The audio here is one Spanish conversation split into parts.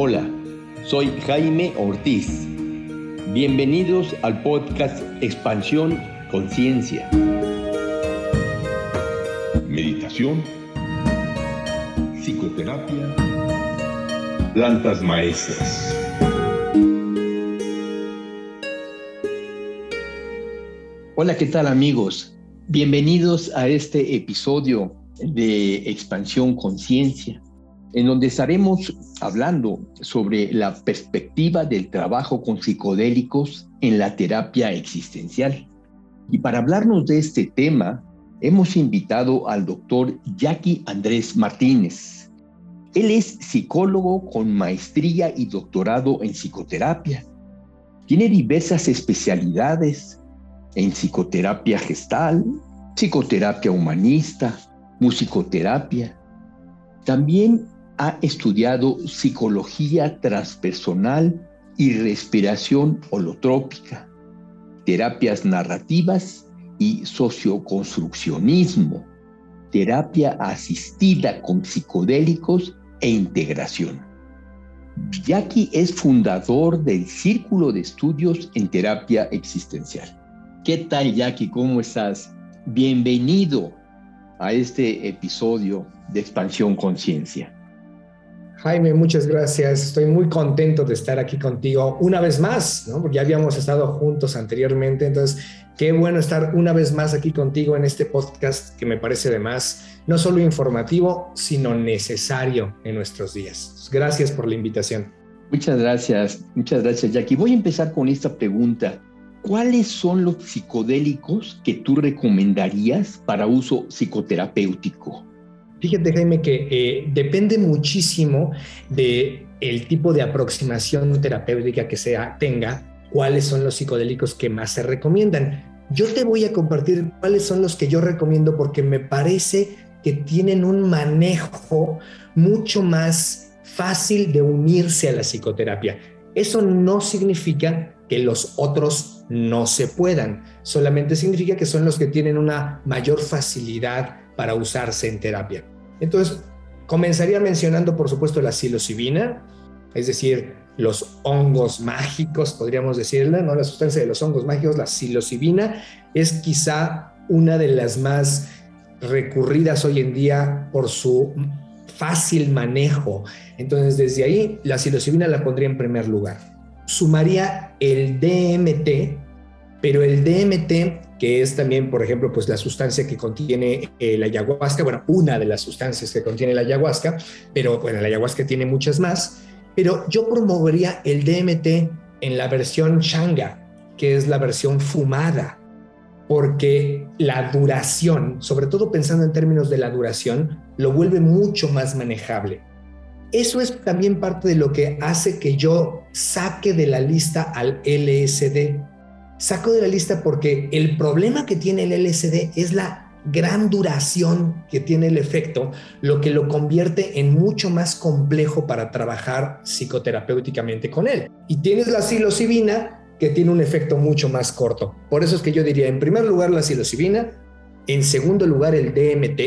Hola, soy Jaime Ortiz. Bienvenidos al podcast Expansión Conciencia. Meditación, psicoterapia, plantas maestras. Hola, ¿qué tal amigos? Bienvenidos a este episodio de Expansión Conciencia en donde estaremos hablando sobre la perspectiva del trabajo con psicodélicos en la terapia existencial. Y para hablarnos de este tema, hemos invitado al doctor Jackie Andrés Martínez. Él es psicólogo con maestría y doctorado en psicoterapia. Tiene diversas especialidades en psicoterapia gestal, psicoterapia humanista, musicoterapia. También ha estudiado psicología transpersonal y respiración holotrópica, terapias narrativas y socioconstruccionismo, terapia asistida con psicodélicos e integración. Jackie es fundador del Círculo de Estudios en Terapia Existencial. ¿Qué tal, Jackie? ¿Cómo estás? Bienvenido a este episodio de Expansión Conciencia. Jaime, muchas gracias. Estoy muy contento de estar aquí contigo una vez más, ¿no? porque ya habíamos estado juntos anteriormente. Entonces, qué bueno estar una vez más aquí contigo en este podcast que me parece además no solo informativo, sino necesario en nuestros días. Gracias por la invitación. Muchas gracias, muchas gracias, Jackie. Voy a empezar con esta pregunta. ¿Cuáles son los psicodélicos que tú recomendarías para uso psicoterapéutico? Fíjate, Jaime, que eh, depende muchísimo de el tipo de aproximación terapéutica que se tenga, cuáles son los psicodélicos que más se recomiendan. Yo te voy a compartir cuáles son los que yo recomiendo porque me parece que tienen un manejo mucho más fácil de unirse a la psicoterapia. Eso no significa que los otros no se puedan, solamente significa que son los que tienen una mayor facilidad para usarse en terapia. Entonces, comenzaría mencionando, por supuesto, la psilocibina, es decir, los hongos mágicos, podríamos decirle, ¿no? La sustancia de los hongos mágicos, la psilocibina, es quizá una de las más recurridas hoy en día por su fácil manejo. Entonces, desde ahí, la psilocibina la pondría en primer lugar. Sumaría el DMT, pero el DMT que es también, por ejemplo, pues la sustancia que contiene eh, la ayahuasca, bueno, una de las sustancias que contiene la ayahuasca, pero bueno, la ayahuasca tiene muchas más, pero yo promovería el DMT en la versión changa, que es la versión fumada, porque la duración, sobre todo pensando en términos de la duración, lo vuelve mucho más manejable. Eso es también parte de lo que hace que yo saque de la lista al LSD saco de la lista porque el problema que tiene el LSD es la gran duración que tiene el efecto, lo que lo convierte en mucho más complejo para trabajar psicoterapéuticamente con él. Y tienes la psilocibina que tiene un efecto mucho más corto. Por eso es que yo diría, en primer lugar, la psilocibina, en segundo lugar, el DMT,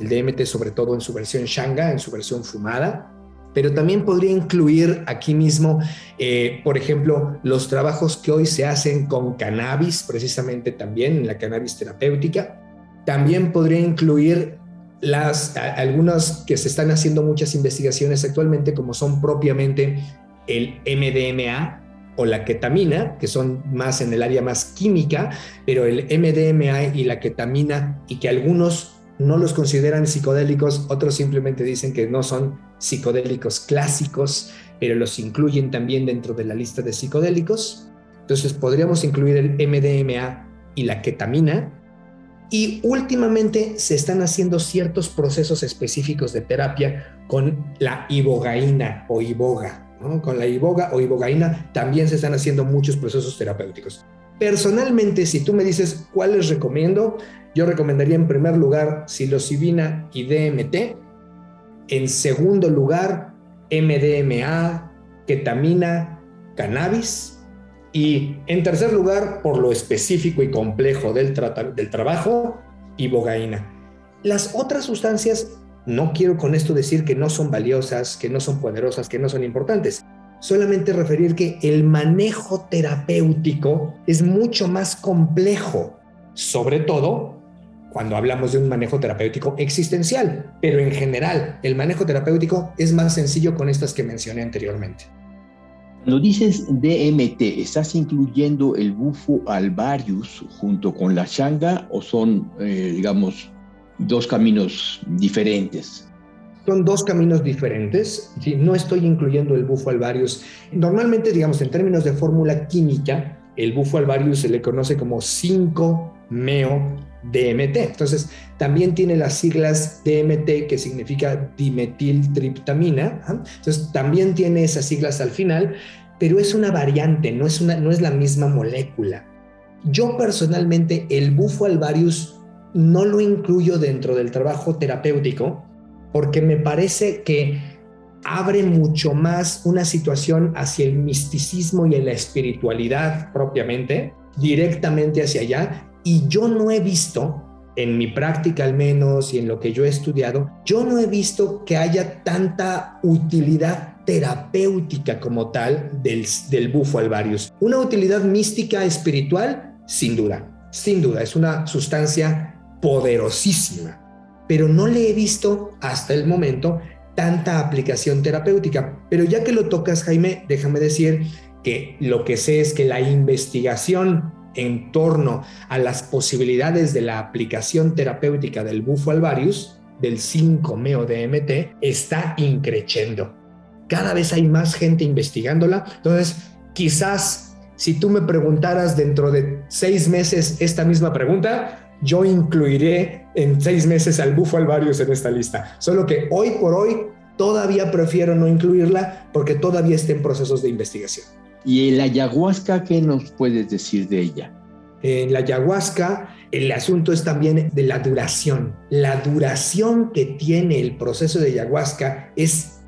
el DMT sobre todo en su versión shanga, en su versión fumada, pero también podría incluir aquí mismo, eh, por ejemplo, los trabajos que hoy se hacen con cannabis, precisamente también en la cannabis terapéutica. También podría incluir las, algunas que se están haciendo muchas investigaciones actualmente, como son propiamente el MDMA o la ketamina, que son más en el área más química, pero el MDMA y la ketamina, y que algunos no los consideran psicodélicos, otros simplemente dicen que no son psicodélicos clásicos, pero los incluyen también dentro de la lista de psicodélicos. Entonces podríamos incluir el MDMA y la ketamina. Y últimamente se están haciendo ciertos procesos específicos de terapia con la ibogaína o iboga. Con la iboga o ibogaína también se están haciendo muchos procesos terapéuticos. Personalmente, si tú me dices cuáles recomiendo, yo recomendaría en primer lugar psilocibina y DMT. En segundo lugar, MDMA, ketamina, cannabis. Y en tercer lugar, por lo específico y complejo del, trabajo, ibogaína. Las otras sustancias No quiero con esto decir que no son valiosas, que no son poderosas, que no son importantes. Solamente referir que el manejo terapéutico es mucho más complejo, sobre todo cuando hablamos de un manejo terapéutico existencial, pero en general el manejo terapéutico es más sencillo con estas que mencioné anteriormente. Cuando dices DMT, ¿estás incluyendo el bufo alvarius junto con la changa o son, eh, digamos, dos caminos diferentes? Son dos caminos diferentes. No estoy incluyendo el bufo alvarius. Normalmente, digamos, en términos de fórmula química, el bufo alvarius se le conoce como 5-meo DMT. Entonces, también tiene las siglas DMT, que significa dimetiltriptamina. Entonces, también tiene esas siglas al final, pero es una variante, no es, una, no es la misma molécula. Yo personalmente, el bufo alvarius no lo incluyo dentro del trabajo terapéutico porque me parece que abre mucho más una situación hacia el misticismo y la espiritualidad propiamente, directamente hacia allá, y yo no he visto, en mi práctica al menos y en lo que yo he estudiado, yo no he visto que haya tanta utilidad terapéutica como tal del, del bufo alvarius. Una utilidad mística espiritual, sin duda, sin duda, es una sustancia poderosísima, pero no le he visto hasta el momento tanta aplicación terapéutica. Pero ya que lo tocas, Jaime, déjame decir que lo que sé es que la investigación en torno a las posibilidades de la aplicación terapéutica del bufo alvarius, del 5-meo-DMT, está increciendo. Cada vez hay más gente investigándola. Entonces, quizás si tú me preguntaras dentro de seis meses esta misma pregunta, yo incluiré en seis meses al bufo alvarius en esta lista. Solo que hoy por hoy todavía prefiero no incluirla porque todavía está en procesos de investigación. ¿Y la ayahuasca qué nos puedes decir de ella? En la ayahuasca, el asunto es también de la duración. La duración que tiene el proceso de ayahuasca es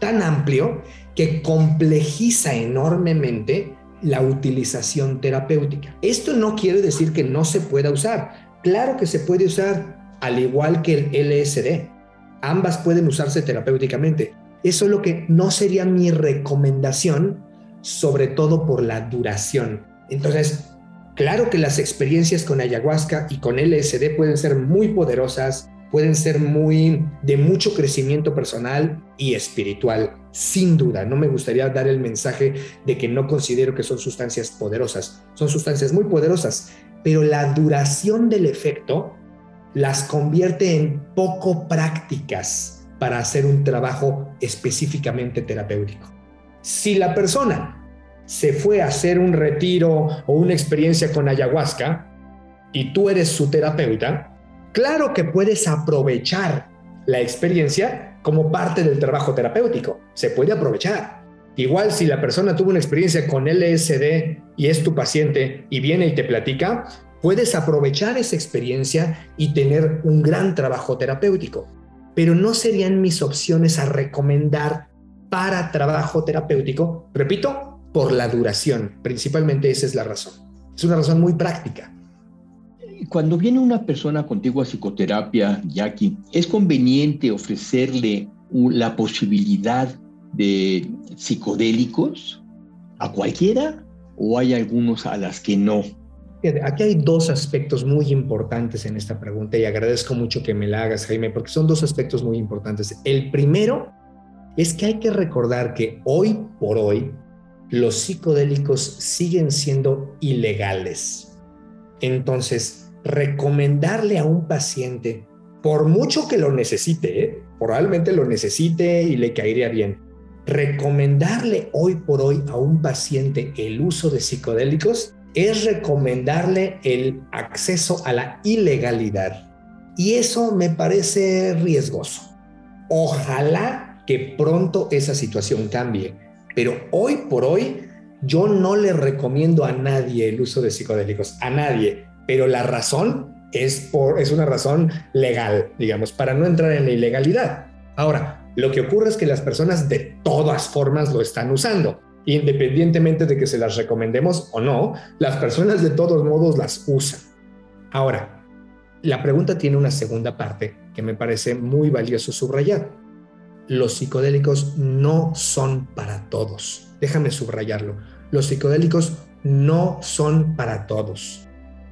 tan amplio que complejiza enormemente la utilización terapéutica. Esto no quiere decir que no se pueda usar. Claro que se puede usar, al igual que el LSD. Ambas pueden usarse terapéuticamente. Eso es lo que no sería mi recomendación sobre todo por la duración. Entonces, claro que las experiencias con ayahuasca y con LSD pueden ser muy poderosas, pueden ser muy de mucho crecimiento personal y espiritual, sin duda. No me gustaría dar el mensaje de que no considero que son sustancias poderosas. Son sustancias muy poderosas, pero la duración del efecto las convierte en poco prácticas para hacer un trabajo específicamente terapéutico. Si la persona se fue a hacer un retiro o una experiencia con ayahuasca y tú eres su terapeuta, claro que puedes aprovechar la experiencia como parte del trabajo terapéutico. Se puede aprovechar. Igual si la persona tuvo una experiencia con LSD y es tu paciente y viene y te platica, puedes aprovechar esa experiencia y tener un gran trabajo terapéutico. Pero no serían mis opciones a recomendar para trabajo terapéutico, repito, por la duración. Principalmente esa es la razón. Es una razón muy práctica. Cuando viene una persona contigo a psicoterapia, Jackie, ¿es conveniente ofrecerle la posibilidad de psicodélicos a cualquiera o hay algunos a las que no? Aquí hay dos aspectos muy importantes en esta pregunta y agradezco mucho que me la hagas, Jaime, porque son dos aspectos muy importantes. El primero es que hay que recordar que hoy por hoy los psicodélicos siguen siendo ilegales. Entonces, recomendarle a un paciente, por mucho que lo necesite, ¿eh? probablemente lo necesite y le caería bien, recomendarle hoy por hoy a un paciente el uso de psicodélicos es recomendarle el acceso a la ilegalidad. Y eso me parece riesgoso. Ojalá que pronto esa situación cambie. Pero hoy por hoy yo no le recomiendo a nadie el uso de psicodélicos, a nadie. Pero la razón es, por, es una razón legal, digamos, para no entrar en la ilegalidad. Ahora, lo que ocurre es que las personas de todas formas lo están usando. Independientemente de que se las recomendemos o no, las personas de todos modos las usan. Ahora, la pregunta tiene una segunda parte que me parece muy valioso subrayar. Los psicodélicos no son para todos. Déjame subrayarlo. Los psicodélicos no son para todos.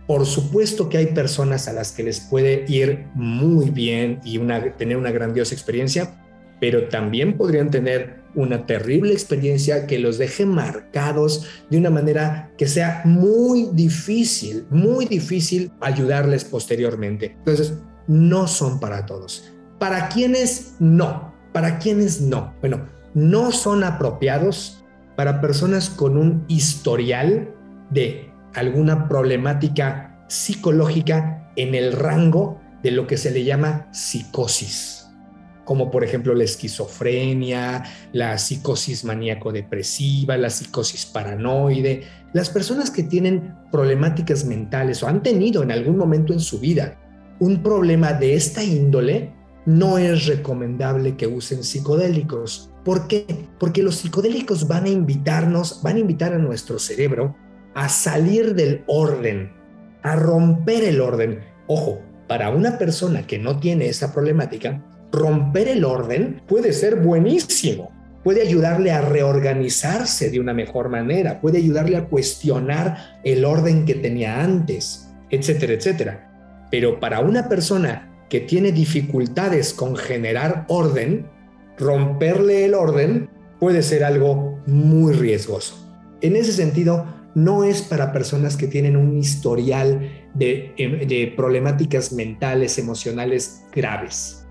Por supuesto que hay personas a las que les puede ir muy bien y tener una grandiosa experiencia, pero también podrían tener una terrible experiencia que los deje marcados de una manera que sea muy difícil, muy difícil ayudarles posteriormente. Entonces, no son para todos. ¿Para quienes no? ¿Para quienes no? Bueno, no son apropiados para personas con un historial de alguna problemática psicológica en el rango de lo que se le llama psicosis como por ejemplo la esquizofrenia, la psicosis maníaco-depresiva, la psicosis paranoide. Las personas que tienen problemáticas mentales o han tenido en algún momento en su vida un problema de esta índole, no es recomendable que usen psicodélicos. ¿Por qué? Porque los psicodélicos van a invitarnos, van a invitar a nuestro cerebro a salir del orden, a romper el orden. Ojo, para una persona que no tiene esa problemática, romper el orden puede ser buenísimo. Puede ayudarle a reorganizarse de una mejor manera, puede ayudarle a cuestionar el orden que tenía antes, etcétera, etcétera. Pero para una persona que tiene dificultades con generar orden, romperle el orden puede ser algo muy riesgoso. En ese sentido, no es para personas que tienen un historial de, de problemáticas mentales, emocionales graves.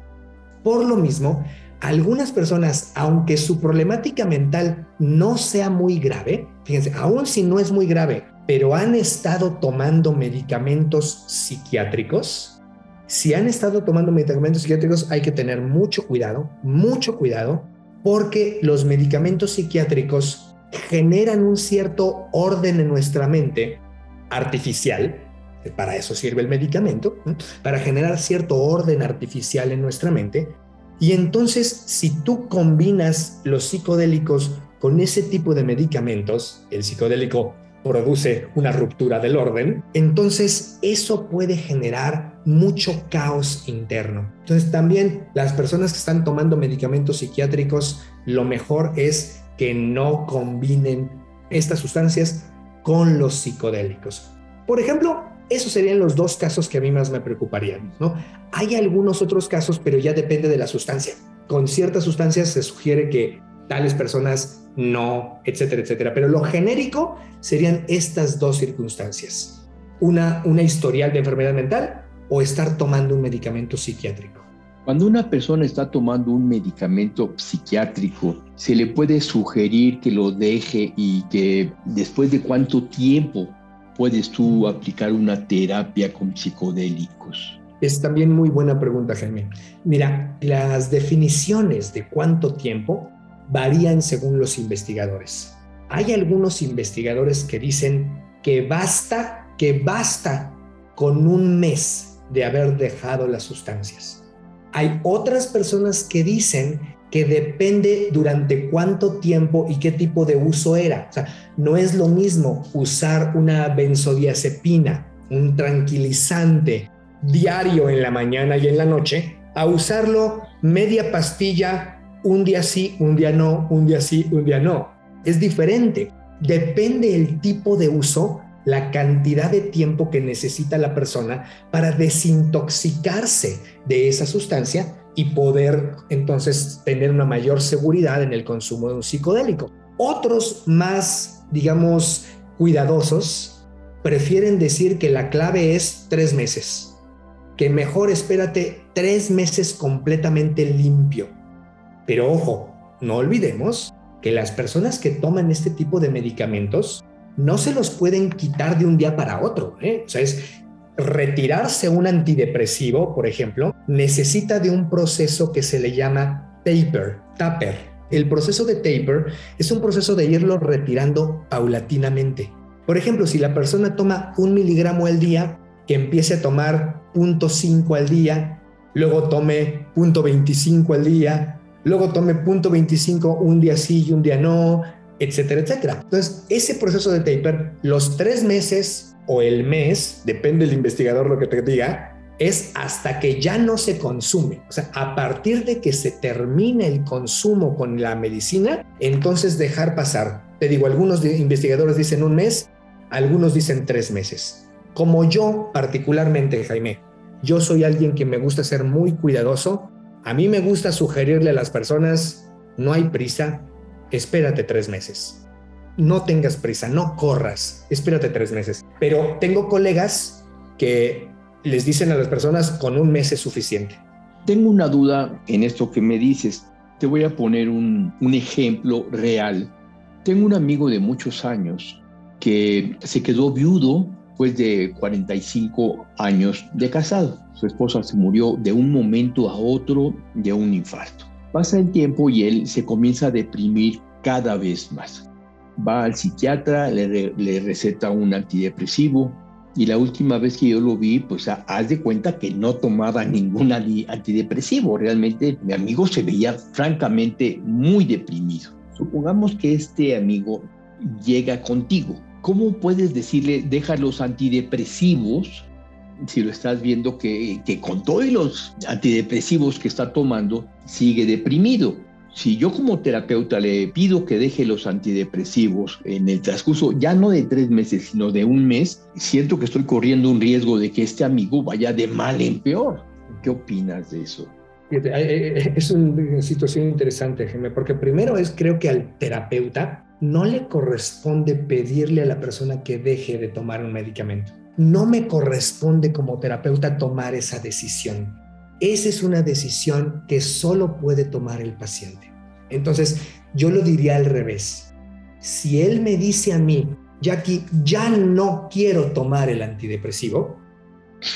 Por lo mismo, algunas personas, aunque su problemática mental no sea muy grave, fíjense, aún si no es muy grave, pero han estado tomando medicamentos psiquiátricos, si han estado tomando medicamentos psiquiátricos hay que tener mucho cuidado, mucho cuidado, porque los medicamentos psiquiátricos generan un cierto orden en nuestra mente artificial, para eso sirve el medicamento, para generar cierto orden artificial en nuestra mente. Y entonces, si tú combinas los psicodélicos con ese tipo de medicamentos, el psicodélico produce una ruptura del orden, entonces eso puede generar mucho caos interno. Entonces también las personas que están tomando medicamentos psiquiátricos, lo mejor es que no combinen estas sustancias con los psicodélicos. Por ejemplo, esos serían los dos casos que a mí más me preocuparían, ¿no? Hay algunos otros casos, pero ya depende de la sustancia. Con ciertas sustancias se sugiere que tales personas no, etcétera, etcétera. Pero lo genérico serían estas dos circunstancias. Una, una historial de enfermedad mental o estar tomando un medicamento psiquiátrico. Cuando una persona está tomando un medicamento psiquiátrico, se le puede sugerir que lo deje y que después de cuánto tiempo puedes tú aplicar una terapia con psicodélicos? Es también muy buena pregunta, Jaime. Mira, las definiciones de cuánto tiempo varían según los investigadores. Hay algunos investigadores que dicen que basta, que basta con un mes de haber dejado las sustancias. Hay otras personas que dicen que depende durante cuánto tiempo y qué tipo de uso era. O sea, no es lo mismo usar una benzodiazepina, un tranquilizante diario en la mañana y en la noche, a usarlo media pastilla un día sí, un día no, un día sí, un día no. Es diferente. Depende el tipo de uso, la cantidad de tiempo que necesita la persona para desintoxicarse de esa sustancia y poder entonces tener una mayor seguridad en el consumo de un psicodélico. Otros más, digamos, cuidadosos, prefieren decir que la clave es tres meses, que mejor espérate tres meses completamente limpio. Pero ojo, no olvidemos que las personas que toman este tipo de medicamentos no se los pueden quitar de un día para otro. ¿eh? O sea, es retirarse un antidepresivo, por ejemplo, necesita de un proceso que se le llama taper, taper. El proceso de taper es un proceso de irlo retirando paulatinamente. Por ejemplo, si la persona toma un miligramo al día, que empiece a tomar 0.5 al día, luego tome 0.25 al día, luego tome 0.25 un día sí y un día no, etcétera, etcétera. Entonces, ese proceso de taper, los tres meses o el mes, depende del investigador lo que te diga, es hasta que ya no se consume. O sea, a partir de que se termine el consumo con la medicina, entonces dejar pasar. Te digo, algunos investigadores dicen un mes, algunos dicen tres meses. Como yo particularmente, Jaime, yo soy alguien que me gusta ser muy cuidadoso. A mí me gusta sugerirle a las personas, no hay prisa, espérate tres meses. No tengas prisa, no corras, espérate tres meses. Pero tengo colegas que les dicen a las personas con un mes es suficiente. Tengo una duda en esto que me dices. Te voy a poner un, un ejemplo real. Tengo un amigo de muchos años que se quedó viudo después de 45 años de casado. Su esposa se murió de un momento a otro de un infarto. Pasa el tiempo y él se comienza a deprimir cada vez más. Va al psiquiatra, le, receta un antidepresivo, y la última vez que yo lo vi, pues haz de cuenta que no tomaba ningún antidepresivo. Realmente mi amigo se veía francamente muy deprimido. Supongamos que este amigo llega contigo. ¿Cómo puedes decirle, deja los antidepresivos si lo estás viendo que, con todos los antidepresivos que está tomando sigue deprimido? si yo como terapeuta le pido que deje los antidepresivos en el transcurso ya no de tres meses, sino de un mes, siento que estoy corriendo un riesgo de que este amigo vaya de mal en peor. ¿Qué opinas de eso? Es una situación interesante, Jaime, porque primero es creo que al terapeuta no le corresponde pedirle a la persona que deje de tomar un medicamento. No me corresponde como terapeuta tomar esa decisión. Esa es una decisión que solo puede tomar el paciente. Entonces, yo lo diría al revés. Si él me dice a mí, Jackie, ya no quiero tomar el antidepresivo,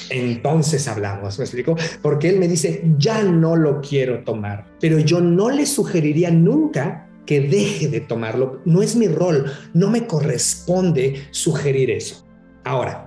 entonces hablamos, ¿me explico? Porque él me dice, ya no lo quiero tomar, pero yo no le sugeriría nunca que deje de tomarlo. No es mi rol, no me corresponde sugerir eso. Ahora,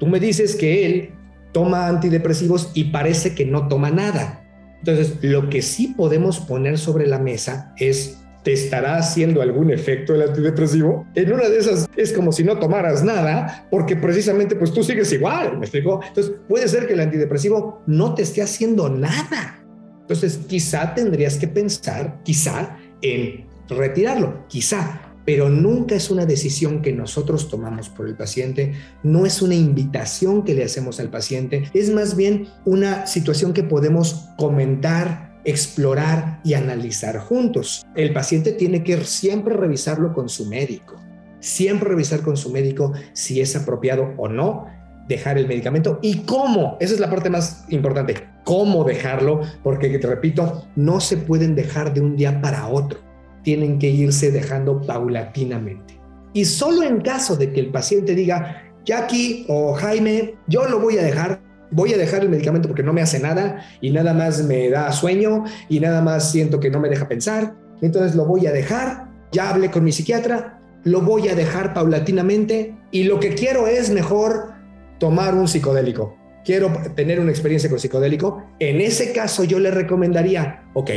tú me dices que él toma antidepresivos y parece que no toma nada. Entonces, lo que sí podemos poner sobre la mesa es, ¿te estará haciendo algún efecto el antidepresivo? En una de esas es como si no tomaras nada, porque precisamente pues tú sigues igual, ¿me explico? Entonces, puede ser que el antidepresivo no te esté haciendo nada. Entonces, quizá tendrías que pensar, quizá, en retirarlo, quizá, pero nunca es una decisión que nosotros tomamos por el paciente, no es una invitación que le hacemos al paciente, es más bien una situación que podemos comentar, explorar y analizar juntos. El paciente tiene que siempre revisarlo con su médico, siempre revisar con su médico si es apropiado o no dejar el medicamento y cómo. Esa es la parte más importante, cómo dejarlo, porque te repito, no se pueden dejar de un día para otro tienen que irse dejando paulatinamente. Y solo en caso de que el paciente diga, Jackie o Jaime, yo lo voy a dejar, voy a dejar el medicamento porque no me hace nada y nada más me da sueño y nada más siento que no me deja pensar, entonces lo voy a dejar, ya hablé con mi psiquiatra, lo voy a dejar paulatinamente y lo que quiero es mejor tomar un psicodélico. Quiero tener una experiencia con psicodélico. En ese caso yo le recomendaría, ok,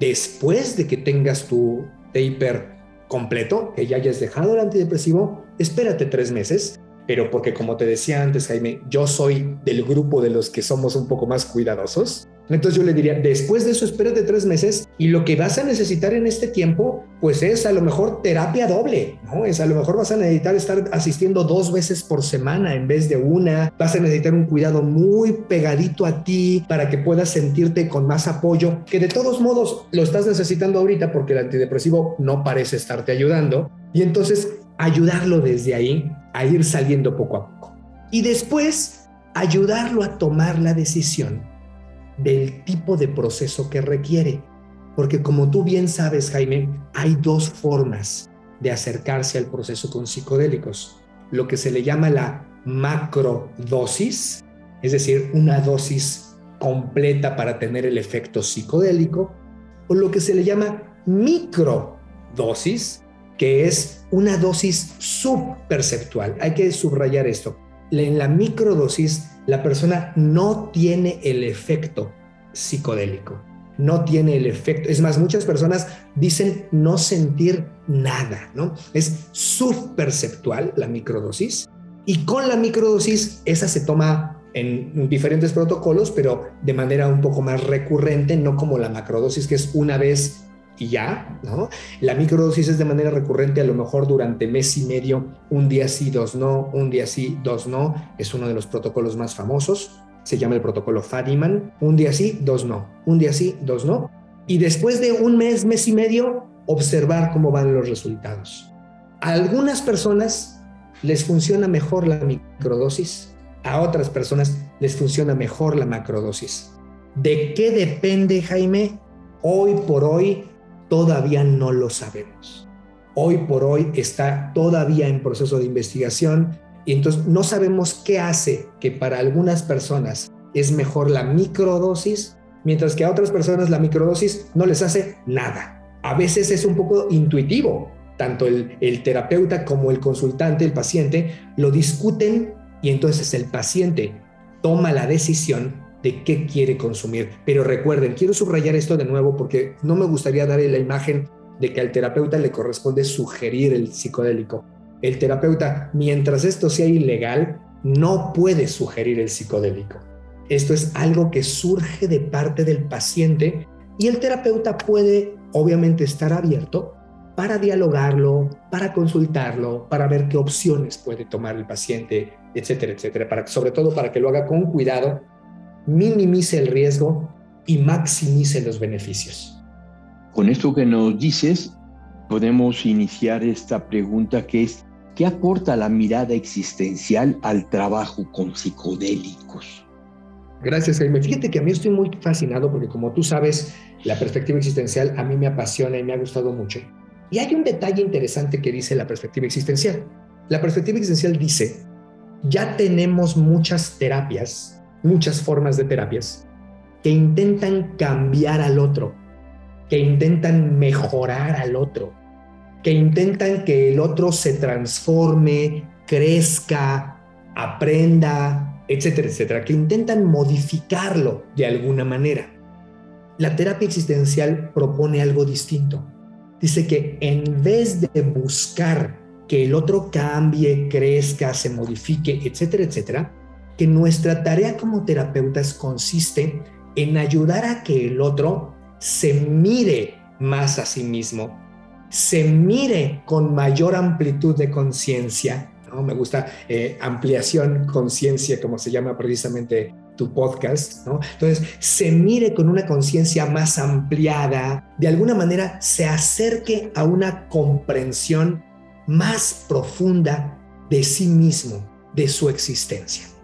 después de que tengas tu taper completo, que ya hayas dejado el antidepresivo, espérate tres meses, pero porque como te decía antes, Jaime, yo soy del grupo de los que somos un poco más cuidadosos. Entonces yo le diría, después de eso, espérate tres meses y lo que vas a necesitar en este tiempo, pues es a lo mejor terapia doble, ¿no? Es a lo mejor vas a necesitar estar asistiendo dos veces por semana en vez de una, vas a necesitar un cuidado muy pegadito a ti para que puedas sentirte con más apoyo, que de todos modos lo estás necesitando ahorita porque el antidepresivo no parece estarte ayudando. Y entonces ayudarlo desde ahí a ir saliendo poco a poco. Y después ayudarlo a tomar la decisión del tipo de proceso que requiere. Porque como tú bien sabes, Jaime, hay dos formas de acercarse al proceso con psicodélicos. Lo que se le llama la macrodosis, es decir, una dosis completa para tener el efecto psicodélico, o lo que se le llama microdosis, que es una dosis subperceptual. Hay que subrayar esto. En la microdosis la persona no tiene el efecto psicodélico, no tiene el efecto. Es más, muchas personas dicen no sentir nada, ¿no? Es subperceptual la microdosis y con la microdosis esa se toma en diferentes protocolos, pero de manera un poco más recurrente, no como la macrodosis, que es una vez y ya, ¿no? La microdosis es de manera recurrente, a lo mejor durante mes y medio, un día sí, dos no, un día sí, dos no, es uno de los protocolos más famosos, se llama el protocolo Fadiman, un día sí, dos no, un día sí, dos no, y después de un mes, mes y medio, observar cómo van los resultados. A algunas personas les funciona mejor la microdosis, a otras personas les funciona mejor la macrodosis. ¿De qué depende, Jaime? Hoy por hoy todavía no lo sabemos. Hoy por hoy está todavía en proceso de investigación y entonces no sabemos qué hace que para algunas personas es mejor la microdosis, mientras que a otras personas la microdosis no les hace nada. A veces es un poco intuitivo. Tanto el, el terapeuta como el consultante, el paciente, lo discuten y entonces el paciente toma la decisión de qué quiere consumir. Pero recuerden, quiero subrayar esto de nuevo porque no me gustaría darle la imagen de que al terapeuta le corresponde sugerir el psicodélico. El terapeuta, mientras esto sea ilegal, no puede sugerir el psicodélico. Esto es algo que surge de parte del paciente y el terapeuta puede obviamente estar abierto para dialogarlo, para consultarlo, para ver qué opciones puede tomar el paciente, etcétera, etcétera, para, sobre todo para que lo haga con cuidado minimice el riesgo y maximice los beneficios. Con esto que nos dices, podemos iniciar esta pregunta que es, ¿qué aporta la mirada existencial al trabajo con psicodélicos? Gracias, Jaime. Fíjate que a mí estoy muy fascinado porque como tú sabes, la perspectiva existencial a mí me apasiona y me ha gustado mucho. Y hay un detalle interesante que dice la perspectiva existencial. La perspectiva existencial dice, ya tenemos muchas terapias muchas formas de terapias que intentan cambiar al otro, que intentan mejorar al otro, que intentan que el otro se transforme, crezca, aprenda, etcétera, etcétera, que intentan modificarlo de alguna manera. La terapia existencial propone algo distinto. Dice que en vez de buscar que el otro cambie, crezca, se modifique, etcétera, etcétera, que nuestra tarea como terapeutas consiste en ayudar a que el otro se mire más a sí mismo, se mire con mayor amplitud de conciencia. ¿no? Me gusta eh, ampliación conciencia, como se llama precisamente tu podcast, ¿no? Entonces, se mire con una conciencia más ampliada, de alguna manera se acerque a una comprensión más profunda de sí mismo, de su existencia.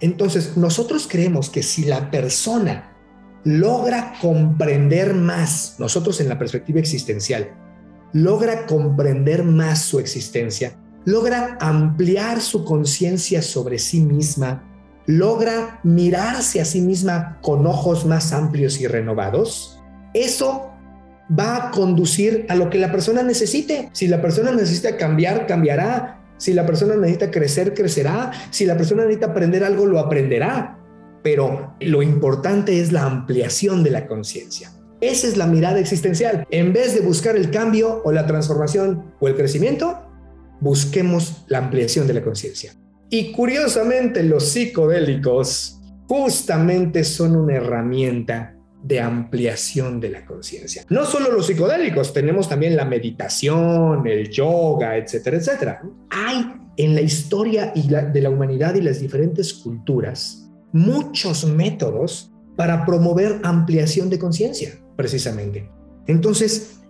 Entonces, nosotros creemos que si la persona logra comprender más, nosotros en la perspectiva existencial, logra comprender más su existencia, logra ampliar su conciencia sobre sí misma, logra mirarse a sí misma con ojos más amplios y renovados, eso va a conducir a lo que la persona necesite. Si la persona necesita cambiar, cambiará. Si la persona necesita crecer, crecerá. Si la persona necesita aprender algo, lo aprenderá. Pero lo importante es la ampliación de la conciencia. Esa es la mirada existencial. En vez de buscar el cambio o la transformación o el crecimiento, busquemos la ampliación de la conciencia. Y curiosamente los psicodélicos justamente son una herramienta de ampliación de la conciencia. No solo los psicodélicos, tenemos también la meditación, el yoga, etcétera, etcétera. Hay en la historia de la humanidad y las diferentes culturas muchos métodos para promover ampliación de conciencia, precisamente. Entonces,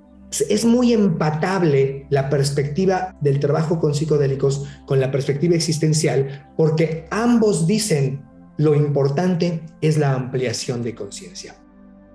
es muy empatable la perspectiva del trabajo con psicodélicos con la perspectiva existencial, porque ambos dicen lo importante es la ampliación de conciencia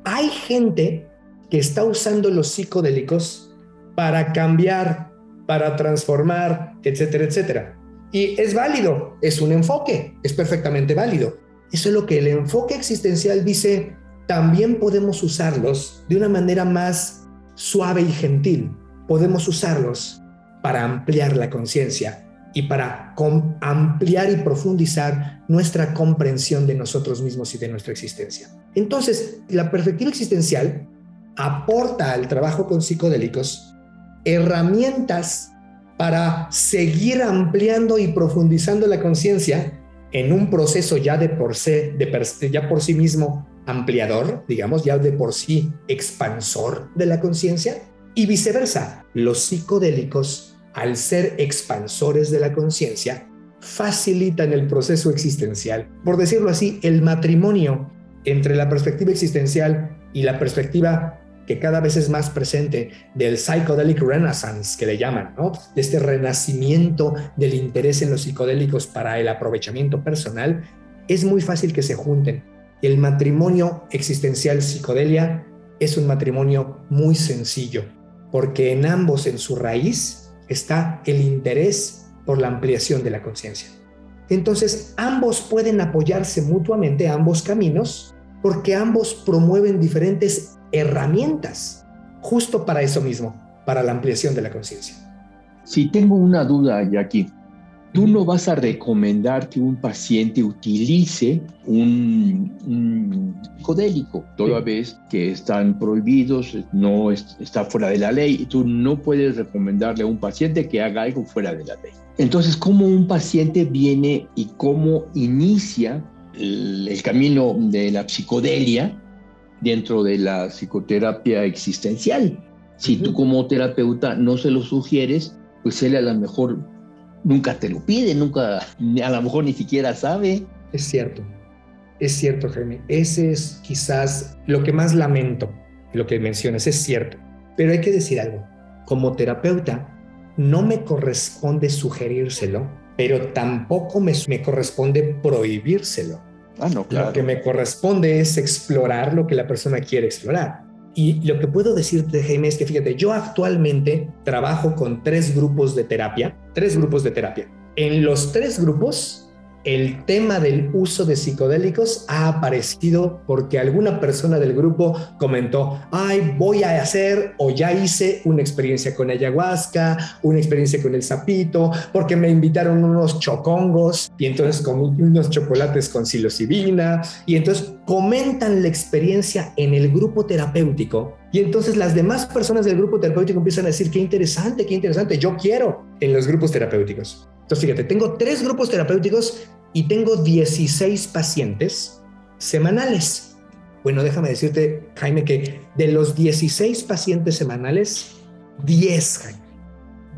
hay gente que está usando los psicodélicos para cambiar, para transformar, etcétera, etcétera. Y es válido, es un enfoque, es perfectamente válido. Eso es lo que el enfoque existencial dice, también podemos usarlos de una manera más suave y gentil. Podemos usarlos para ampliar la conciencia y para ampliar y profundizar nuestra comprensión de nosotros mismos y de nuestra existencia. Entonces, la perspectiva existencial aporta al trabajo con psicodélicos herramientas para seguir ampliando y profundizando la conciencia en un proceso ya de por, sí, de ya por sí mismo ampliador, digamos, ya de por sí expansor de la conciencia, y viceversa, los psicodélicos, al ser expansores de la conciencia, facilitan el proceso existencial. Por decirlo así, el matrimonio entre la perspectiva existencial y la perspectiva que cada vez es más presente del psychedelic renaissance, que le llaman, ¿no? De este renacimiento del interés en los psicodélicos para el aprovechamiento personal, es muy fácil que se junten. El matrimonio existencial psicodelia es un matrimonio muy sencillo, porque en ambos, en su raíz, está el interés por la ampliación de la conciencia. Entonces, ambos pueden apoyarse mutuamente, ambos caminos, porque ambos promueven diferentes herramientas justo para eso mismo, para la ampliación de la conciencia. Si tengo una duda, Jackie, tú no vas a recomendar que un paciente utilice un, un psicodélico, toda vez que están prohibidos, no está fuera de la ley, y tú no puedes recomendarle a un paciente que haga algo fuera de la ley. Entonces, ¿cómo un paciente viene y cómo inicia el camino de la psicodelia dentro de la psicoterapia existencial. Si tú como terapeuta no se lo sugieres, pues él a lo mejor nunca te lo pide, nunca, a lo mejor ni siquiera sabe. Es cierto, es cierto, Jaime. Ese es quizás lo que más lamento, lo que mencionas, es cierto. Pero hay que decir algo, como terapeuta, no me corresponde sugerírselo, pero tampoco me, me corresponde prohibírselo. Ah, no, claro. Lo que me corresponde es explorar lo que la persona quiere explorar. Y lo que puedo decirte, Jaime, es que fíjate, yo actualmente trabajo con tres grupos de terapia, tres grupos de terapia. En los tres grupos el tema del uso de psicodélicos ha aparecido porque alguna persona del grupo comentó, ay, voy a hacer o ya hice una experiencia con ayahuasca, una experiencia con el sapito, porque me invitaron unos chocongos y entonces comí unos chocolates con psilocibina y entonces comentan la experiencia en el grupo terapéutico y entonces las demás personas del grupo terapéutico empiezan a decir, qué interesante, qué interesante, yo quiero en los grupos terapéuticos. Entonces, fíjate, tengo tres grupos terapéuticos y tengo 16 pacientes semanales. Bueno, déjame decirte, Jaime, que de los 16 pacientes semanales, 10, Jaime,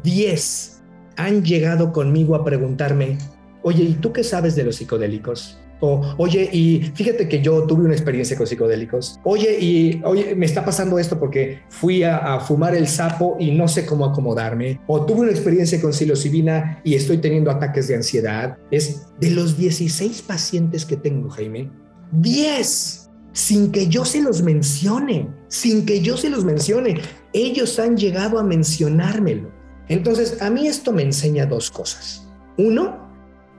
10 han llegado conmigo a preguntarme, oye, ¿y tú qué sabes de los psicodélicos? Oye, y fíjate que yo tuve una experiencia con psicodélicos. Oye, y oye, me está pasando esto porque fui a, fumar el sapo y no sé cómo acomodarme. O tuve una experiencia con psilocibina y estoy teniendo ataques de ansiedad. Es de los 16 pacientes que tengo, Jaime, 10 sin que yo se los mencione, sin que yo se los mencione. Ellos han llegado a mencionármelo. Entonces, a mí esto me enseña dos cosas. Uno,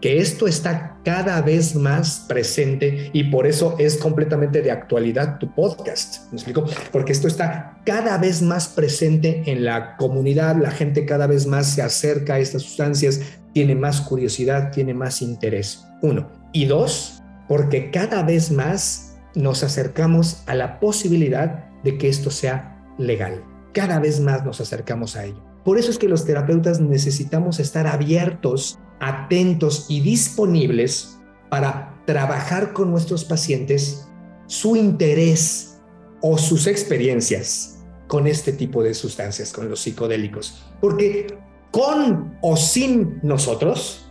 que esto está cada vez más presente y por eso es completamente de actualidad tu podcast. ¿Me explico? Porque esto está cada vez más presente en la comunidad, la gente cada vez más se acerca a estas sustancias, tiene más curiosidad, tiene más interés. Uno. Y dos, porque cada vez más nos acercamos a la posibilidad de que esto sea legal. Cada vez más nos acercamos a ello. Por eso es que los terapeutas necesitamos estar abiertos atentos y disponibles para trabajar con nuestros pacientes su interés o sus experiencias con este tipo de sustancias, con los psicodélicos. Porque con o sin nosotros,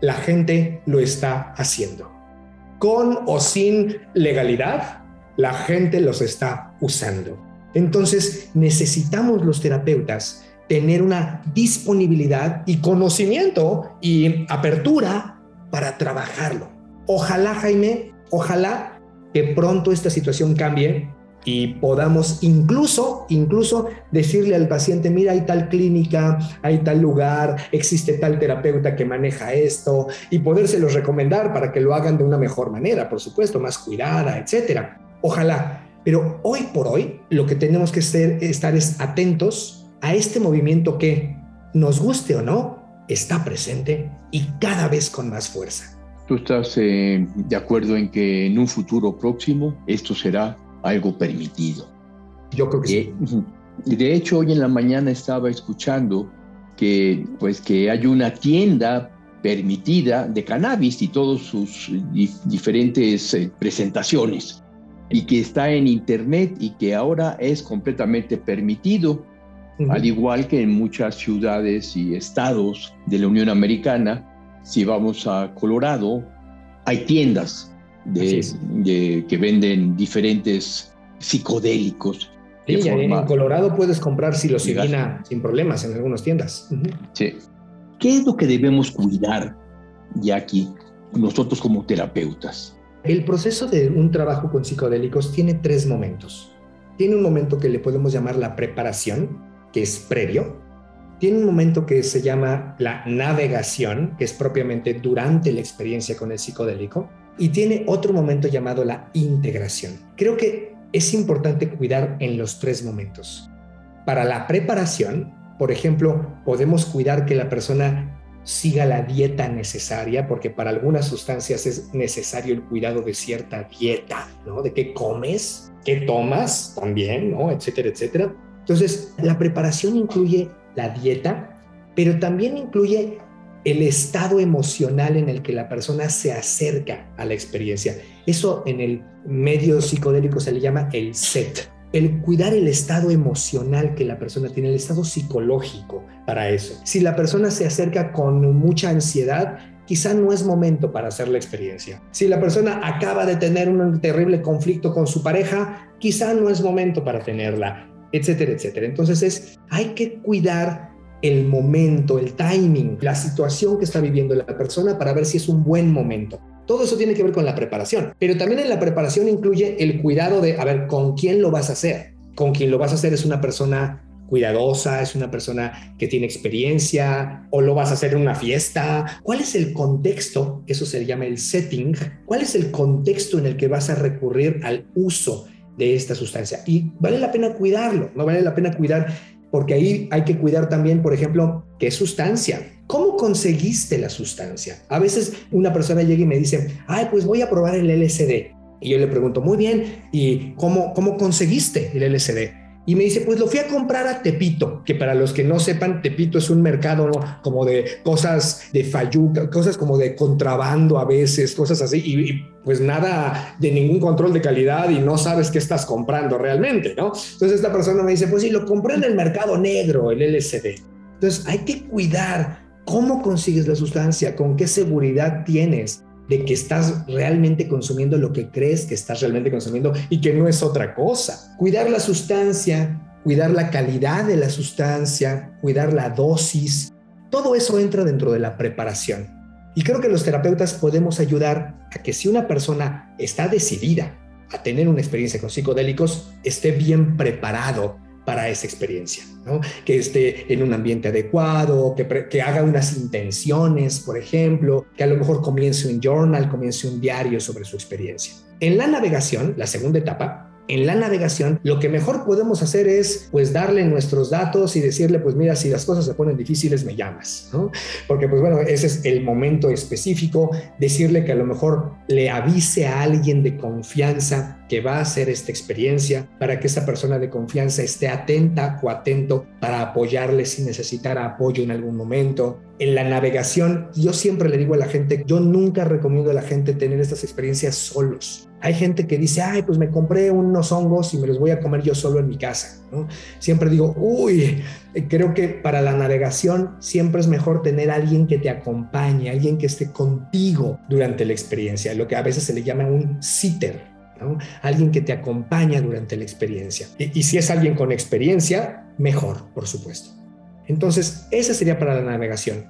la gente lo está haciendo. Con o sin legalidad, la gente los está usando. Entonces necesitamos los terapeutas tener una disponibilidad y conocimiento y apertura para trabajarlo. Ojalá, Jaime, ojalá que pronto esta situación cambie y podamos incluso, incluso decirle al paciente, mira, hay tal clínica, hay tal lugar, existe tal terapeuta que maneja esto y podérselos recomendar para que lo hagan de una mejor manera, por supuesto, más cuidada, etcétera. Ojalá. Pero hoy por hoy lo que tenemos que hacer, estar es atentos a este movimiento que, nos guste o no, está presente y cada vez con más fuerza. ¿Tú estás eh, de acuerdo en que en un futuro próximo esto será algo permitido? Yo creo que sí. Eh, de hecho, hoy en la mañana estaba escuchando que, pues, que hay una tienda permitida de cannabis y todas sus diferentes eh, presentaciones y que está en internet y que ahora es completamente permitido, al igual que en muchas ciudades y estados de la Unión Americana. Si vamos a Colorado, hay tiendas de, que venden diferentes psicodélicos. Sí, en Colorado puedes comprar psilocibina sin problemas en algunas tiendas. Sí. ¿Qué es lo que debemos cuidar, Jackie, nosotros como terapeutas? El proceso de un trabajo con psicodélicos tiene tres momentos. Tiene un momento que le podemos llamar la preparación, que es previo. Tiene un momento que se llama la navegación, que es propiamente durante la experiencia con el psicodélico. Y tiene otro momento llamado la integración. Creo que es importante cuidar en los tres momentos. Para la preparación, por ejemplo, podemos cuidar que la persona siga la dieta necesaria, porque para algunas sustancias es necesario el cuidado de cierta dieta, ¿no? De qué comes, qué tomas también, ¿no? Etcétera, etcétera. Entonces, la preparación incluye la dieta, pero también incluye el estado emocional en el que la persona se acerca a la experiencia. Eso en el medio psicodélico se le llama el set el cuidar el estado emocional que la persona tiene, el estado psicológico para eso. Si la persona se acerca con mucha ansiedad, quizá no es momento para hacer la experiencia. Si la persona acaba de tener un terrible conflicto con su pareja, quizá no es momento para tenerla, etcétera, etcétera. Entonces es, hay que cuidar el momento, el timing, la situación que está viviendo la persona para ver si es un buen momento. Todo eso tiene que ver con la preparación, pero también en la preparación incluye el cuidado de, a ver, ¿con quién lo vas a hacer? Con quién lo vas a hacer es una persona cuidadosa, es una persona que tiene experiencia o lo vas a hacer en una fiesta. ¿Cuál es el contexto? Eso se llama el setting. ¿Cuál es el contexto en el que vas a recurrir al uso de esta sustancia? Y vale la pena cuidarlo, no vale la pena cuidar porque ahí hay que cuidar también, por ejemplo, qué sustancia. ¿Cómo conseguiste la sustancia? A veces una persona llega y me dice, ay, pues voy a probar el LSD. Y yo le pregunto, muy bien, ¿y cómo, cómo conseguiste el LSD? Y me dice, pues lo fui a comprar a Tepito, que para los que no sepan, Tepito es un mercado como de cosas de fayuca, cosas como de contrabando a veces, cosas así, y, pues nada de ningún control de calidad y no sabes qué estás comprando realmente, ¿no? Entonces esta persona me dice, pues sí, lo compré en el mercado negro, el LCD. Entonces hay que cuidar cómo consigues la sustancia, con qué seguridad tienes de que estás realmente consumiendo lo que crees que estás realmente consumiendo y que no es otra cosa. Cuidar la sustancia, cuidar la calidad de la sustancia, cuidar la dosis, todo eso entra dentro de la preparación. Y creo que los terapeutas podemos ayudar a que si una persona está decidida a tener una experiencia con psicodélicos, esté bien preparado para esa experiencia, ¿no? que esté en un ambiente adecuado, que, que, haga unas intenciones, por ejemplo, que a lo mejor comience un journal, comience un diario sobre su experiencia. En la navegación, la segunda etapa, en la navegación, lo que mejor podemos hacer es pues darle nuestros datos y decirle, pues mira, si las cosas se ponen difíciles, me llamas, ¿no? Porque pues bueno, ese es el momento específico, decirle que a lo mejor le avise a alguien de confianza que va a hacer esta experiencia para que esa persona de confianza esté atenta o atento para apoyarle si necesitara apoyo en algún momento. En la navegación, yo siempre le digo a la gente, yo nunca recomiendo a la gente tener estas experiencias solos hay gente que dice, ay, pues me compré unos hongos y me los voy a comer yo solo en mi casa. Siempre digo, uy, creo que para la navegación siempre es mejor tener alguien que te acompañe, alguien que esté contigo durante la experiencia, lo que a veces se le llama un sitter. Alguien que te acompaña durante la experiencia. Y, y si es alguien con experiencia, mejor, por supuesto. Entonces, esa sería para la navegación.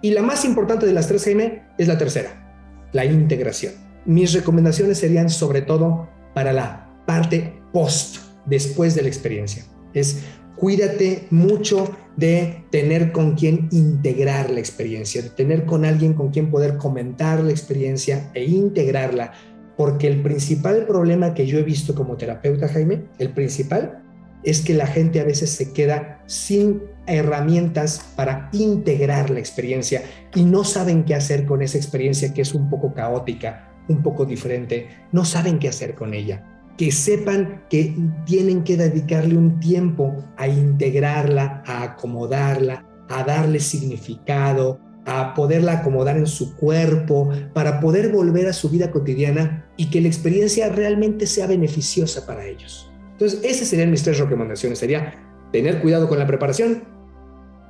Y la más importante de las tres, Jaime, es la tercera, la integración mis recomendaciones serían sobre todo para la parte post, después de la experiencia. Es cuídate mucho de tener con quien integrar la experiencia, de tener con alguien con quien poder comentar la experiencia e integrarla, porque el principal problema que yo he visto como terapeuta, Jaime, el principal es que la gente a veces se queda sin herramientas para integrar la experiencia y no saben qué hacer con esa experiencia que es un poco caótica, un poco diferente, no saben qué hacer con ella. Que sepan que tienen que dedicarle un tiempo a integrarla, a acomodarla, a darle significado, a poderla acomodar en su cuerpo, para poder volver a su vida cotidiana y que la experiencia realmente sea beneficiosa para ellos. Entonces, esas serían mis tres recomendaciones. Sería tener cuidado con la preparación,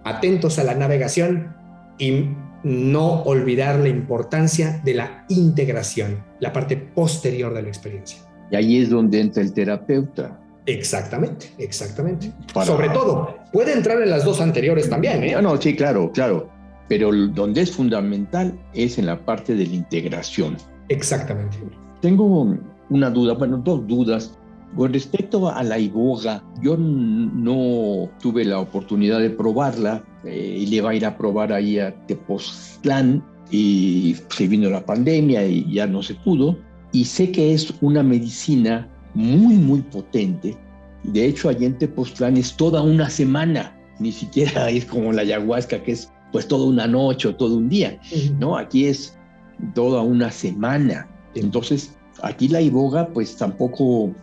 atentos a la navegación y no olvidar la importancia de la integración, la parte posterior de la experiencia. Y ahí es donde entra el terapeuta. Exactamente, exactamente. Sobre todo, puede entrar en las dos anteriores también. ¿eh? No, no, sí, claro, claro. Pero donde es fundamental es en la parte de la integración. Exactamente. Tengo una duda, bueno, dos dudas. Con respecto a la iboga, yo no tuve la oportunidad de probarla eh, y le va a ir a probar ahí a Tepoztlán y se vino la pandemia y ya no se pudo. Y sé que es una medicina muy, muy potente. De hecho, allá en Tepoztlán es toda una semana, ni siquiera es como la ayahuasca, que es pues toda una noche o todo un día, ¿no? Aquí es toda una semana. Entonces, aquí la iboga pues tampoco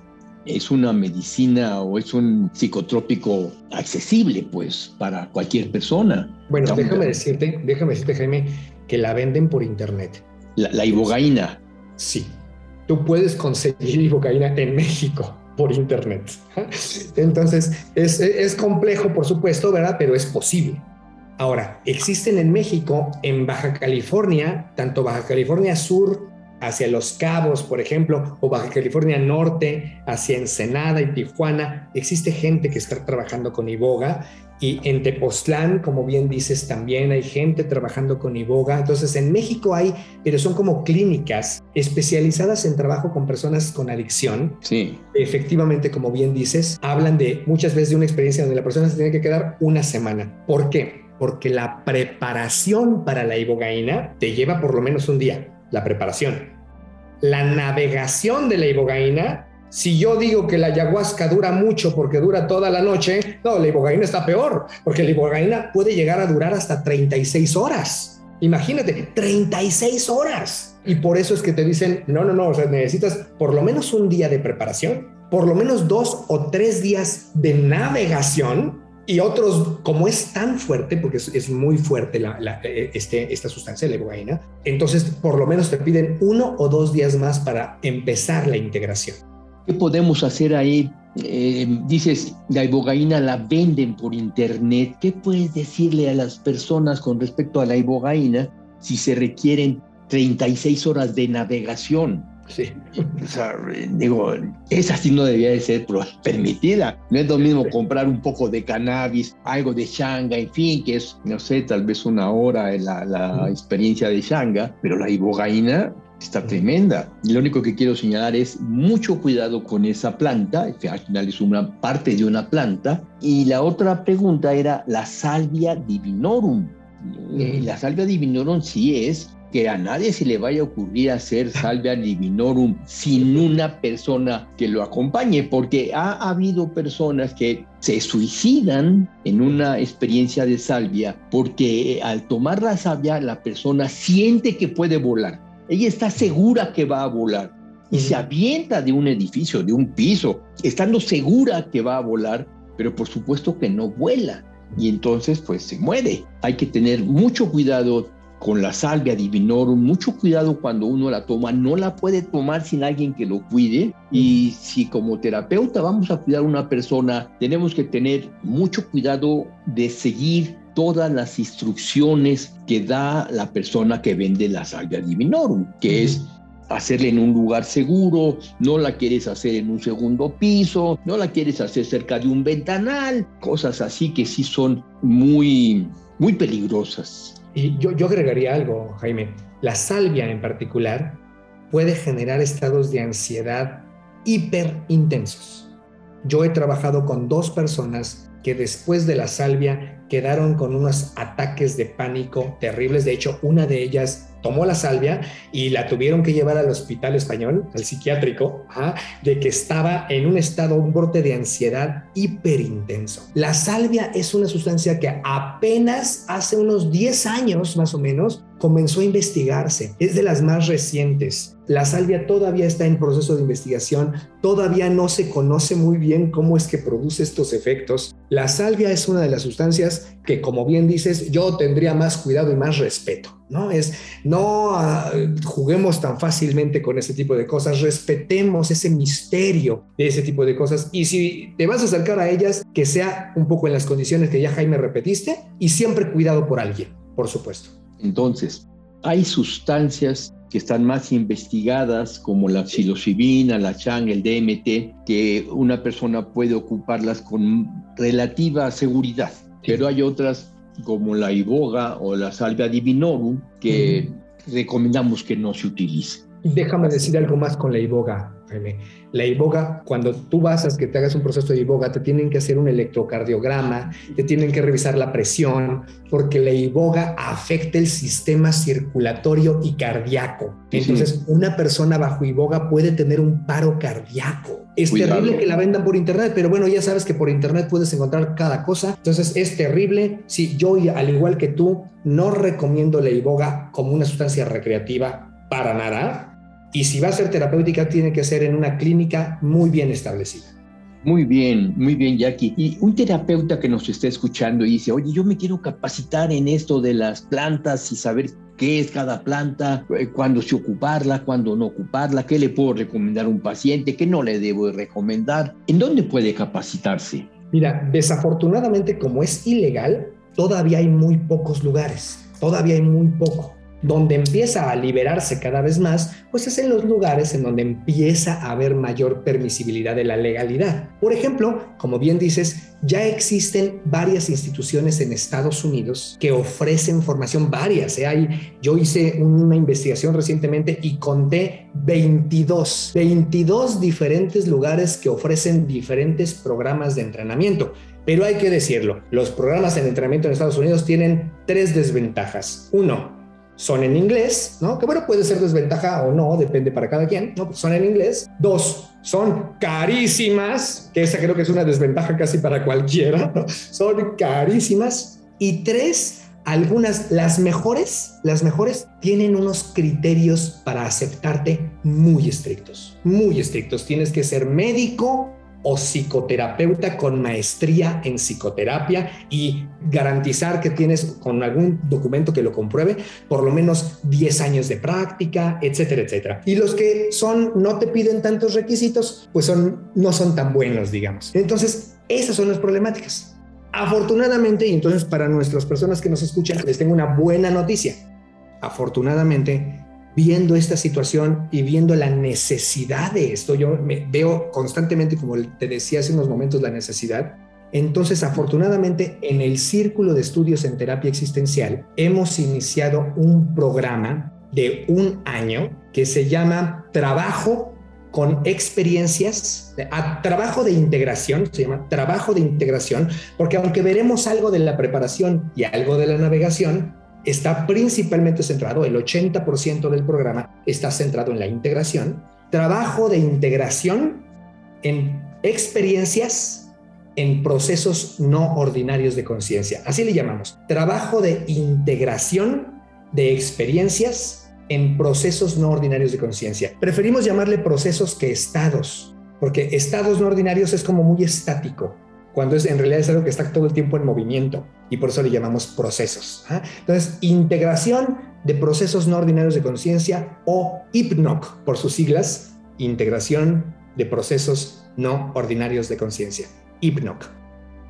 es una medicina o es un psicotrópico accesible, pues, para cualquier persona. Bueno, déjame decirte, déjame decirte, Jaime, que la venden por internet. La, ibogaína. Sí. Tú puedes conseguir ibogaína en México por internet. Entonces, es, es complejo, por supuesto, ¿verdad? Pero es posible. Ahora, existen en México, en Baja California, tanto Baja California Sur hacia Los Cabos, por ejemplo, o Baja California Norte, hacia Ensenada y Tijuana, existe gente que está trabajando con iboga y en Tepoztlán, como bien dices, también hay gente trabajando con iboga. Entonces, en México hay, pero son como clínicas especializadas en trabajo con personas con adicción. Sí. Efectivamente, como bien dices, hablan de muchas veces de una experiencia donde la persona se tiene que quedar una semana. ¿Por qué? Porque la preparación para la ibogaína te lleva por lo menos un día la preparación. La navegación de la ibogaína, si yo digo que la ayahuasca dura mucho porque dura toda la noche, no, la ibogaína está peor, porque la ibogaína puede llegar a durar hasta 36 horas. Imagínate, 36 horas. Y por eso es que te dicen, no, no, no, o necesitas por lo menos un día de preparación, por lo menos dos o tres días de navegación y otros, como es tan fuerte, porque es, muy fuerte la, eh, este, esta sustancia, la ibogaína, entonces por lo menos te piden uno o dos días más para empezar la integración. ¿Qué podemos hacer ahí? Eh, dices, la ibogaína la venden por internet. ¿Qué puedes decirle a las personas con respecto a la ibogaína si se requieren 36 horas de navegación? Sí. O sea, digo, esa sí no debía de ser permitida. No es lo mismo comprar un poco de cannabis, algo de shanga, en fin, que es, no sé, tal vez una hora en la, la experiencia de shanga, pero la ibogaína está tremenda. Y lo único que quiero señalar es mucho cuidado con esa planta, que al final es una parte de una planta. Y la otra pregunta era la salvia divinorum. Eh, la salvia divinorum sí es que a nadie se le vaya a ocurrir hacer salvia divinorum sin una persona que lo acompañe, porque ha habido personas que se suicidan en una experiencia de salvia porque al tomar la salvia la persona siente que puede volar. Ella está segura que va a volar y se avienta de un edificio, de un piso, estando segura que va a volar, pero por supuesto que no vuela y entonces pues se muere. Hay que tener mucho cuidado con la salvia divinorum, mucho cuidado cuando uno la toma, no la puede tomar sin alguien que lo cuide y si como terapeuta vamos a cuidar a una persona, tenemos que tener mucho cuidado de seguir todas las instrucciones que da la persona que vende la salvia divinorum, que es hacerla en un lugar seguro, no la quieres hacer en un segundo piso, no la quieres hacer cerca de un ventanal, cosas así que sí son muy, muy peligrosas. Y yo, yo agregaría algo, Jaime. La salvia en particular puede generar estados de ansiedad hiper intensos. Yo he trabajado con dos personas que después de la salvia quedaron con unos ataques de pánico terribles. De hecho, una de ellas tomó la salvia y la tuvieron que llevar al hospital español, al psiquiátrico, de que estaba en un estado, un brote de ansiedad hiperintenso. La salvia es una sustancia que apenas hace unos 10 años más o menos comenzó a investigarse, es de las más recientes. La salvia todavía está en proceso de investigación, todavía no se conoce muy bien cómo es que produce estos efectos. La salvia es una de las sustancias que, como bien dices, yo tendría más cuidado y más respeto. ¿no? Es no ah, juguemos tan fácilmente con ese tipo de cosas, respetemos ese misterio de ese tipo de cosas y si te vas a acercar a ellas, que sea un poco en las condiciones que ya Jaime repetiste y siempre cuidado por alguien, por supuesto. Entonces, hay sustancias que están más investigadas, como la psilocibina, la chang, el DMT, que una persona puede ocuparlas con relativa seguridad. Pero hay otras como la iboga o la salvia divinorum que recomendamos que no se utilice. Déjame decir algo más con la iboga, Jaime. La iboga, cuando tú vas a que te hagas un proceso de iboga, te tienen que hacer un electrocardiograma, te tienen que revisar la presión, porque la iboga afecta el sistema circulatorio y cardíaco. Entonces, una persona bajo iboga puede tener un paro cardíaco. Es terrible que la vendan por internet, pero bueno, ya sabes que por internet puedes encontrar cada cosa. Entonces, es terrible. Si yo, al igual que tú, no recomiendo la iboga como una sustancia recreativa para nada y si va a ser terapéutica, tiene que ser en una clínica muy bien establecida. Muy bien, muy bien, Jackie. Y un terapeuta que nos está escuchando y dice, oye, yo me quiero capacitar en esto de las plantas y saber qué es cada planta, eh, cuándo se ocuparla, cuándo no ocuparla, qué le puedo recomendar a un paciente, qué no le debo recomendar. ¿En dónde puede capacitarse? Mira, desafortunadamente como es ilegal, todavía hay muy pocos lugares, todavía hay muy poco donde empieza a liberarse cada vez más, pues es en los lugares en donde empieza a haber mayor permisibilidad de la legalidad. Por ejemplo, como bien dices, ya existen varias instituciones en Estados Unidos que ofrecen formación varias. ¿eh? Hay, yo hice una investigación recientemente y conté 22, 22 diferentes lugares que ofrecen diferentes programas de entrenamiento. Pero hay que decirlo, los programas de entrenamiento en Estados Unidos tienen tres desventajas. Uno, son en inglés, ¿no? Que bueno, puede ser desventaja o no, depende para cada quien, ¿no? Son en inglés. Dos, son carísimas, que esa creo que es una desventaja casi para cualquiera. Son carísimas. Y tres, algunas, las mejores, las mejores tienen unos criterios para aceptarte muy estrictos, muy estrictos. Tienes que ser médico o psicoterapeuta con maestría en psicoterapia y garantizar que tienes con algún documento que lo compruebe por lo menos 10 años de práctica, etcétera, etcétera. Y los que son no te piden tantos requisitos, pues son no son tan buenos, digamos. Entonces, esas son las problemáticas. Afortunadamente, y entonces para nuestras personas que nos escuchan, les tengo una buena noticia. Afortunadamente, viendo esta situación y viendo la necesidad de esto, yo me veo constantemente, como te decía hace unos momentos, la necesidad. Entonces, afortunadamente, en el Círculo de Estudios en Terapia Existencial hemos iniciado un programa de un año que se llama Trabajo con experiencias, trabajo de integración, se llama trabajo de integración, porque aunque veremos algo de la preparación y algo de la navegación, está principalmente centrado, el 80% del programa está centrado en la integración, trabajo de integración en experiencias en procesos no ordinarios de conciencia. Así le llamamos, trabajo de integración de experiencias en procesos no ordinarios de conciencia. Preferimos llamarle procesos que estados, porque estados no ordinarios es como muy estático cuando es, en realidad es algo que está todo el tiempo en movimiento y por eso le llamamos procesos. ¿ah? Entonces, integración de procesos no ordinarios de conciencia o IPNOC por sus siglas, integración de procesos no ordinarios de conciencia, IPNOC.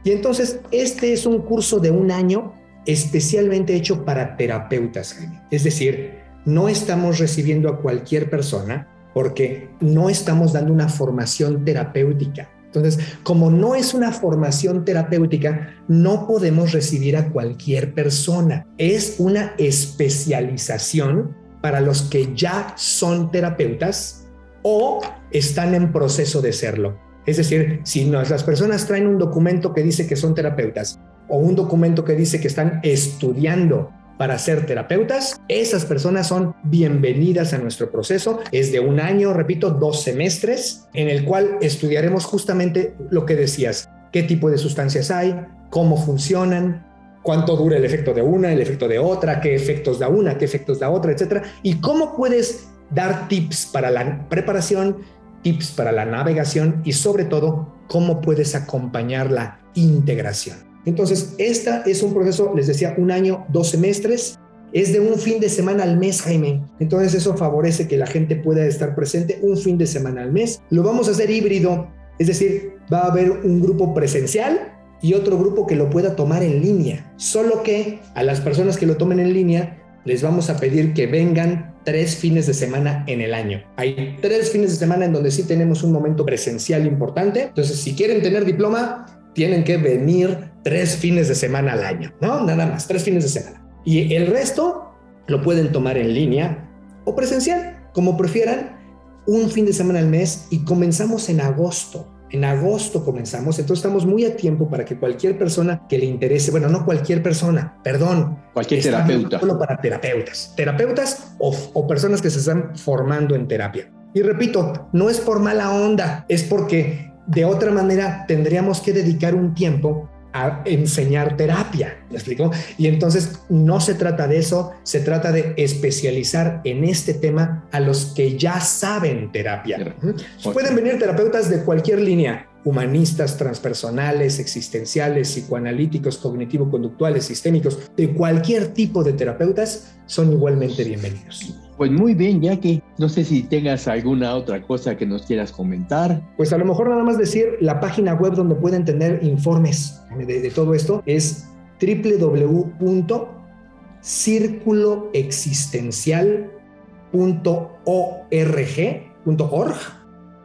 Y entonces, este es un curso de un año especialmente hecho para terapeutas, Es decir, no estamos recibiendo a cualquier persona porque no estamos dando una formación terapéutica entonces, como no es una formación terapéutica, no podemos recibir a cualquier persona. Es una especialización para los que ya son terapeutas o están en proceso de serlo. Es decir, si las personas traen un documento que dice que son terapeutas o un documento que dice que están estudiando para ser terapeutas, esas personas son bienvenidas a nuestro proceso. Es de un año, repito, dos semestres, en el cual estudiaremos justamente lo que decías, qué tipo de sustancias hay, cómo funcionan, cuánto dura el efecto de una, el efecto de otra, qué efectos da una, qué efectos da otra, etcétera, y cómo puedes dar tips para la preparación, tips para la navegación y sobre todo cómo puedes acompañar la integración. Entonces, esta es un proceso, les decía, un año, dos semestres, es de un fin de semana al mes, Jaime. Entonces eso favorece que la gente pueda estar presente un fin de semana al mes. Lo vamos a hacer híbrido, es decir, va a haber un grupo presencial y otro grupo que lo pueda tomar en línea. Solo que a las personas que lo tomen en línea les vamos a pedir que vengan tres fines de semana en el año. Hay tres fines de semana en donde sí tenemos un momento presencial importante. Entonces, si quieren tener diploma, tienen que venir tres fines de semana al año, ¿no? Nada más, tres fines de semana. Y el resto lo pueden tomar en línea o presencial, como prefieran, un fin de semana al mes y comenzamos en agosto. En agosto comenzamos, entonces estamos muy a tiempo para que cualquier persona que le interese, bueno, no cualquier persona, perdón. Cualquier terapeuta. Solo para terapeutas, terapeutas o, o personas que se están formando en terapia. Y repito, no es por mala onda, es porque de otra manera tendríamos que dedicar un tiempo a enseñar terapia, ¿me explico? Y entonces no se trata de eso, se trata de especializar en este tema a los que ya saben terapia. Pueden venir terapeutas de cualquier línea, humanistas, transpersonales, existenciales, psicoanalíticos, cognitivo-conductuales, sistémicos, de cualquier tipo de terapeutas, son igualmente bienvenidos. Pues muy bien, Jackie. No sé si tengas alguna otra cosa que nos quieras comentar. Pues a lo mejor nada más decir la página web donde pueden tener informes de, todo esto es www.circuloexistencial.org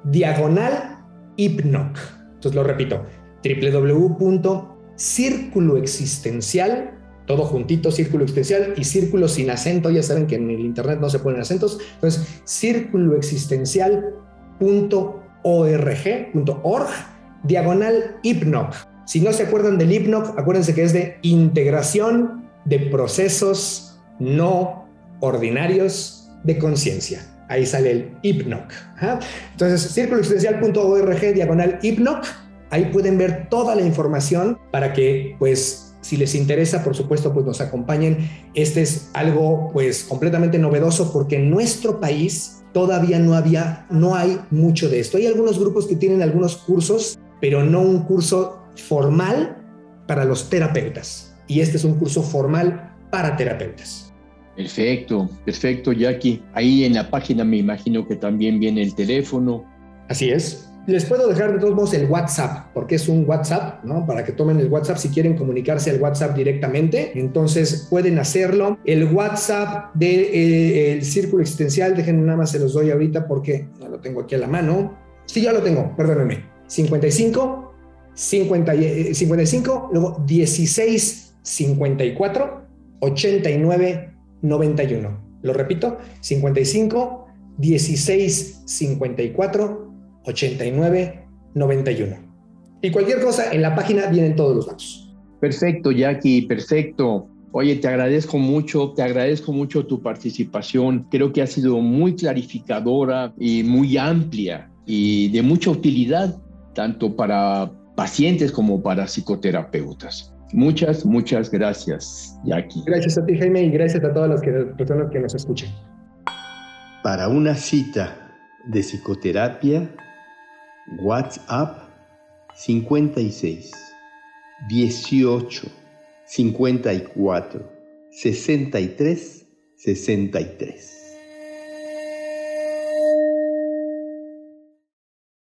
diagonal HIPNOC. Entonces lo repito, www.circuloexistencial todo juntito, círculo existencial y círculo sin acento. Ya saben que en el Internet no se ponen acentos. Entonces, círculoexistencial.org.org, diagonal HIPNOC. Si no se acuerdan del HIPNOC, acuérdense que es de integración de procesos no ordinarios de conciencia. Ahí sale el HIPNOC. Entonces, círculoexistencial.org, diagonal HIPNOC. Ahí pueden ver toda la información para que, pues, si les interesa, por supuesto, pues nos acompañen. Este es algo pues completamente novedoso porque en nuestro país todavía no había, no hay mucho de esto. Hay algunos grupos que tienen algunos cursos, pero no un curso formal para los terapeutas. Y este es un curso formal para terapeutas. Perfecto, perfecto, Jackie. Ahí en la página me imagino que también viene el teléfono. Así es. Les puedo dejar de todos modos el WhatsApp, porque es un WhatsApp, ¿no? Para que tomen el WhatsApp si quieren comunicarse al WhatsApp directamente. Entonces pueden hacerlo. El WhatsApp del de, eh, Círculo Existencial, déjenme nada más se los doy ahorita porque no lo tengo aquí a la mano. Sí, ya lo tengo, perdónenme. 55 50, 55, luego 16 54 89 91. Lo repito, 55 16 54 89 91. Y cualquier cosa, en la página vienen todos los datos. Perfecto, Jackie, perfecto. Oye, te agradezco mucho, te agradezco mucho tu participación. Creo que ha sido muy clarificadora y muy amplia y de mucha utilidad, tanto para pacientes como para psicoterapeutas. Muchas, muchas gracias, Jackie. Gracias a ti, Jaime, y gracias a todas las personas que nos escuchen. Para una cita de psicoterapia, WhatsApp 56 18 54 63 63.